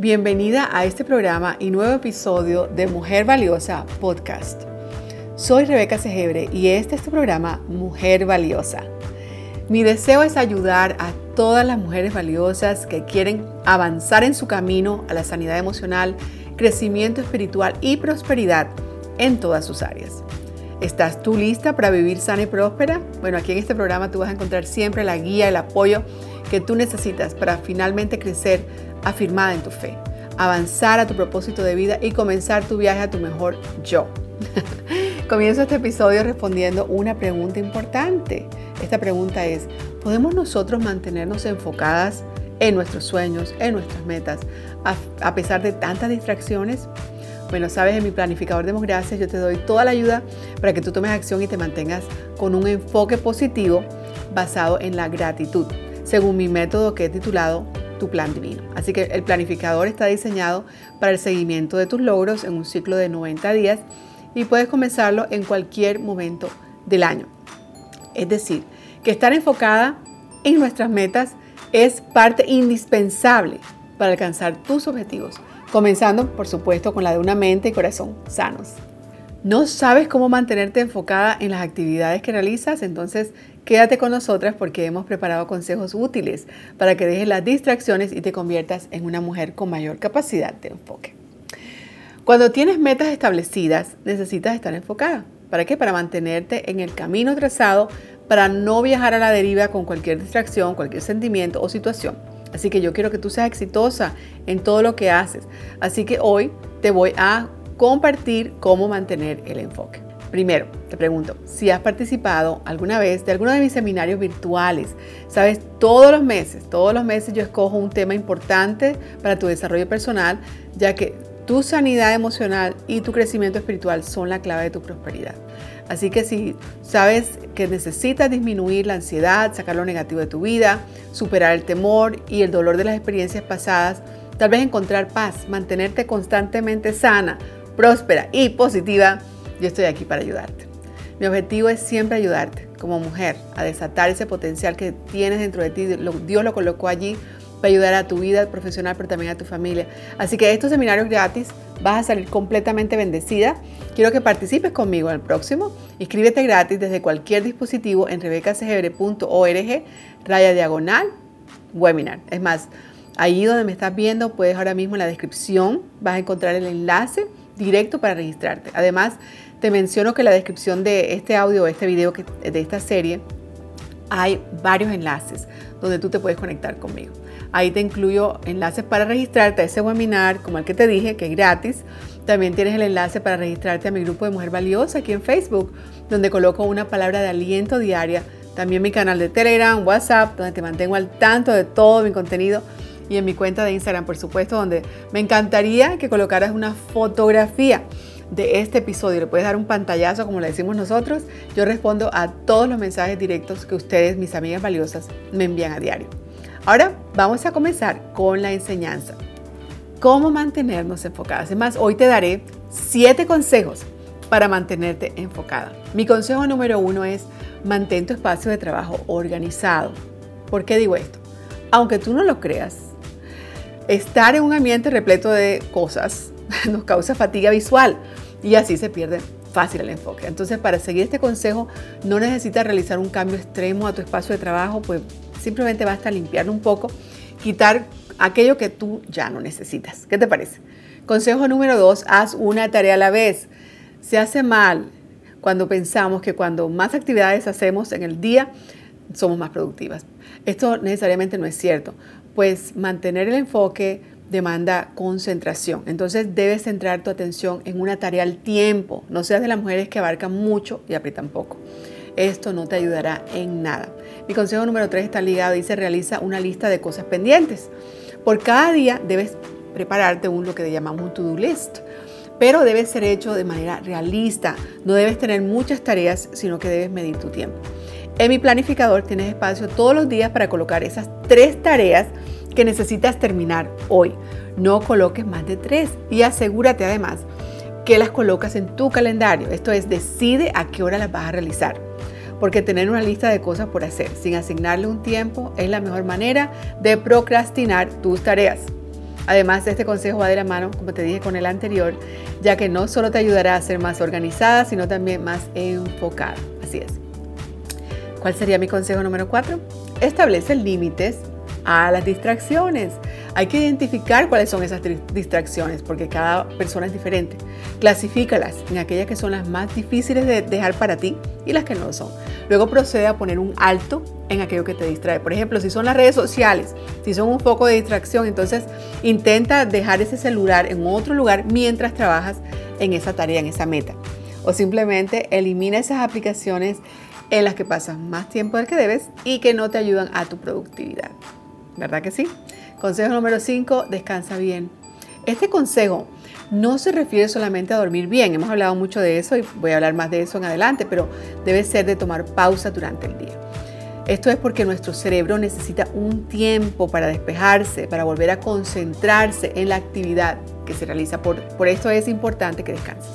Bienvenida a este programa y nuevo episodio de Mujer Valiosa Podcast. Soy Rebeca Segebre y este es tu programa Mujer Valiosa. Mi deseo es ayudar a todas las mujeres valiosas que quieren avanzar en su camino a la sanidad emocional, crecimiento espiritual y prosperidad en todas sus áreas. ¿Estás tú lista para vivir sana y próspera? Bueno, aquí en este programa tú vas a encontrar siempre la guía, el apoyo que tú necesitas para finalmente crecer afirmada en tu fe, avanzar a tu propósito de vida y comenzar tu viaje a tu mejor yo. Comienzo este episodio respondiendo una pregunta importante. Esta pregunta es, ¿podemos nosotros mantenernos enfocadas en nuestros sueños, en nuestras metas, a, pesar de tantas distracciones? Bueno, sabes, en mi planificador de Gracias yo te doy toda la ayuda para que tú tomes acción y te mantengas con un enfoque positivo basado en la gratitud, según mi método que he titulado Tu Plan Divino. Así que el planificador está diseñado para el seguimiento de tus logros en un ciclo de 90 días y puedes comenzarlo en cualquier momento del año. Es decir, que estar enfocada en nuestras metas es parte indispensable para alcanzar tus objetivos comenzando por supuesto con la de una mente y corazón sanos. ¿No sabes cómo mantenerte enfocada en las actividades que realizas? Entonces quédate con nosotras porque hemos preparado consejos útiles para que dejes las distracciones y te conviertas en una mujer con mayor capacidad de enfoque. Cuando tienes metas establecidas, necesitas estar enfocada. ¿Para qué? Para mantenerte en el camino trazado, para no viajar a la deriva con cualquier distracción, cualquier sentimiento o situación. Así que yo quiero que tú seas exitosa en todo lo que haces. Así que hoy te voy a compartir cómo mantener el enfoque. Primero, te pregunto, si has participado alguna vez de alguno de mis seminarios virtuales, sabes, todos los meses, todos los meses yo escojo un tema importante para tu desarrollo personal, ya que tu sanidad emocional y tu crecimiento espiritual son la clave de tu prosperidad. Así que si sabes que necesitas disminuir la ansiedad, sacar lo negativo de tu vida, superar el temor y el dolor de las experiencias pasadas, tal vez encontrar paz, mantenerte constantemente sana, próspera y positiva, yo estoy aquí para ayudarte. Mi objetivo es siempre ayudarte como mujer a desatar ese potencial que tienes dentro de ti. Dios lo colocó allí para ayudar a tu vida profesional, pero también a tu familia. Así que estos seminarios gratis vas a salir completamente bendecida. Quiero que participes conmigo en el próximo. Inscríbete gratis desde cualquier dispositivo en rebecacegebre.org, raya diagonal, webinar. Es más, ahí donde me estás viendo, puedes ahora mismo en la descripción, vas a encontrar el enlace directo para registrarte. Además, te menciono que en la descripción de este audio este video de esta serie hay varios enlaces donde tú te puedes conectar conmigo. Ahí te incluyo enlaces para registrarte a ese webinar, como el que te dije, que es gratis. También tienes el enlace para registrarte a mi grupo de Mujer Valiosa aquí en Facebook, donde coloco una palabra de aliento diaria. También mi canal de Telegram, WhatsApp, donde te mantengo al tanto de todo mi contenido. Y en mi cuenta de Instagram, por supuesto, donde me encantaría que colocaras una fotografía de este episodio. Le puedes dar un pantallazo, como le decimos nosotros. Yo respondo a todos los mensajes directos que ustedes, mis amigas valiosas, me envían a diario. Ahora vamos a comenzar con la enseñanza. ¿Cómo mantenernos enfocadas? Además, hoy te daré siete consejos para mantenerte enfocada. Mi consejo número uno es mantén tu espacio de trabajo organizado. ¿Por qué digo esto? Aunque tú no lo creas, estar en un ambiente repleto de cosas nos causa fatiga visual y así se pierde fácil el enfoque. Entonces, para seguir este consejo, no necesitas realizar un cambio extremo a tu espacio de trabajo, pues Simplemente basta limpiarlo un poco, quitar aquello que tú ya no necesitas. ¿Qué te parece? Consejo número dos, haz una tarea a la vez. Se hace mal cuando pensamos que cuando más actividades hacemos en el día, somos más productivas. Esto necesariamente no es cierto, pues mantener el enfoque demanda concentración. Entonces debes centrar tu atención en una tarea al tiempo. No seas de las mujeres que abarcan mucho y aprietan poco. Esto no te ayudará en nada. Mi consejo número 3 está ligado, dice, realiza una lista de cosas pendientes. Por cada día debes prepararte un lo que llamamos un to-do list, pero debe ser hecho de manera realista. No debes tener muchas tareas, sino que debes medir tu tiempo. En mi planificador tienes espacio todos los días para colocar esas tres tareas que necesitas terminar hoy. No coloques más de tres y asegúrate además que las colocas en tu calendario. Esto es, decide a qué hora las vas a realizar porque tener una lista de cosas por hacer sin asignarle un tiempo es la mejor manera de procrastinar tus tareas. Además, este consejo va de la mano, como te dije con el anterior, ya que no solo te ayudará a ser más organizada, sino también más enfocada. Así es. ¿Cuál sería mi consejo número cuatro? Establece límites a las distracciones. Hay que identificar cuáles son esas distracciones porque cada persona es diferente. Clasifícalas en aquellas que son las más difíciles de dejar para ti y las que no lo son. Luego procede a poner un alto en aquello que te distrae. Por ejemplo, si son las redes sociales, si son un foco de distracción, entonces intenta dejar ese celular en otro lugar mientras trabajas en esa tarea, en esa meta. O simplemente elimina esas aplicaciones en las que pasas más tiempo del que debes y que no te ayudan a tu productividad. ¿verdad que sí? Consejo número 5, descansa bien. Este consejo no se refiere solamente a dormir bien, hemos hablado mucho de eso y voy a hablar más de eso en adelante, pero debe ser de tomar pausa durante el día. Esto es porque nuestro cerebro necesita un tiempo para despejarse, para volver a concentrarse en la actividad que se realiza. Por, por esto es importante que descanses.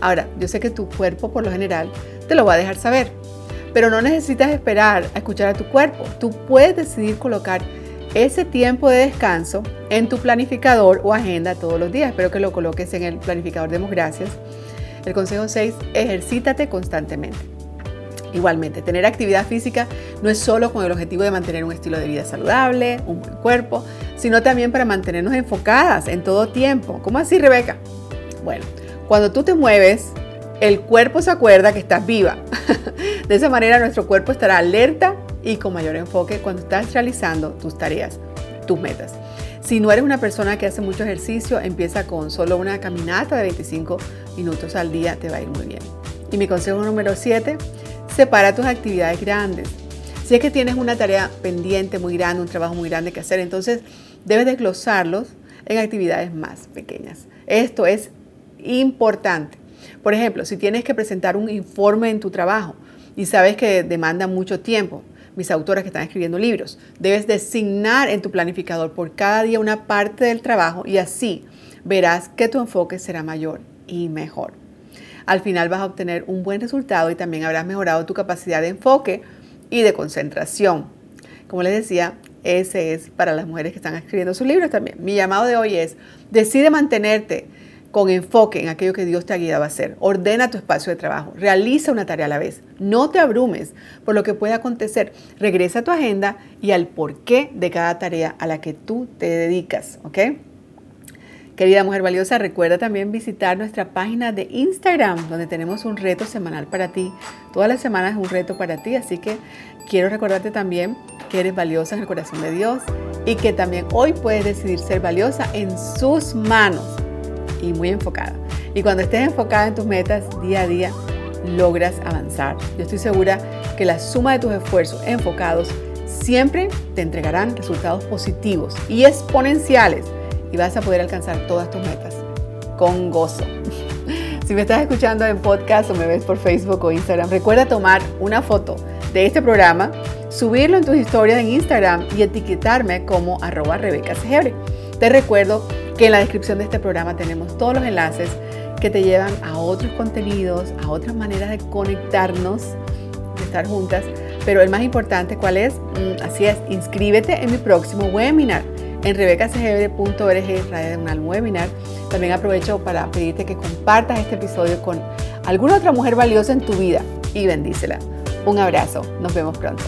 Ahora, yo sé que tu cuerpo por lo general te lo va a dejar saber, pero no necesitas esperar a escuchar a tu cuerpo. Tú puedes decidir colocar ese tiempo de descanso en tu planificador o agenda todos los días. Espero que lo coloques en el planificador. Demos gracias. El consejo 6, ejercítate constantemente. Igualmente, tener actividad física no es solo con el objetivo de mantener un estilo de vida saludable, un buen cuerpo, sino también para mantenernos enfocadas en todo tiempo. ¿Cómo así, Rebeca? Bueno, cuando tú te mueves, el cuerpo se acuerda que estás viva. de esa manera nuestro cuerpo estará alerta y con mayor enfoque cuando estás realizando tus tareas, tus metas. Si no eres una persona que hace mucho ejercicio, empieza con solo una caminata de 25 minutos al día, te va a ir muy bien. Y mi consejo número 7, separa tus actividades grandes. Si es que tienes una tarea pendiente muy grande, un trabajo muy grande que hacer, entonces debes desglosarlos en actividades más pequeñas. Esto es importante. Por ejemplo, si tienes que presentar un informe en tu trabajo y sabes que demanda mucho tiempo, mis autoras que están escribiendo libros. Debes designar en tu planificador por cada día una parte del trabajo y así verás que tu enfoque será mayor y mejor. Al final vas a obtener un buen resultado y también habrás mejorado tu capacidad de enfoque y de concentración. Como les decía, ese es para las mujeres que están escribiendo sus libros también. Mi llamado de hoy es, decide mantenerte con enfoque en aquello que Dios te ha guiado a hacer. Ordena tu espacio de trabajo, realiza una tarea a la vez. No te abrumes por lo que pueda acontecer. Regresa a tu agenda y al porqué de cada tarea a la que tú te dedicas, ¿ok? Querida mujer valiosa, recuerda también visitar nuestra página de Instagram, donde tenemos un reto semanal para ti. Todas las semanas es un reto para ti, así que quiero recordarte también que eres valiosa en el corazón de Dios y que también hoy puedes decidir ser valiosa en sus manos y muy enfocada. Y cuando estés enfocada en tus metas día a día, logras avanzar. Yo estoy segura que la suma de tus esfuerzos enfocados siempre te entregarán resultados positivos y exponenciales y vas a poder alcanzar todas tus metas con gozo. Si me estás escuchando en podcast o me ves por Facebook o Instagram, recuerda tomar una foto de este programa, subirlo en tus historias en Instagram y etiquetarme como arroba Rebeca Te recuerdo que en la descripción de este programa tenemos todos los enlaces que te llevan a otros contenidos, a otras maneras de conectarnos, de estar juntas. Pero el más importante, ¿cuál es? Mm, así es, inscríbete en mi próximo webinar en rebecacegebre.org, radio webinar. También aprovecho para pedirte que compartas este episodio con alguna otra mujer valiosa en tu vida y bendícela. Un abrazo, nos vemos pronto.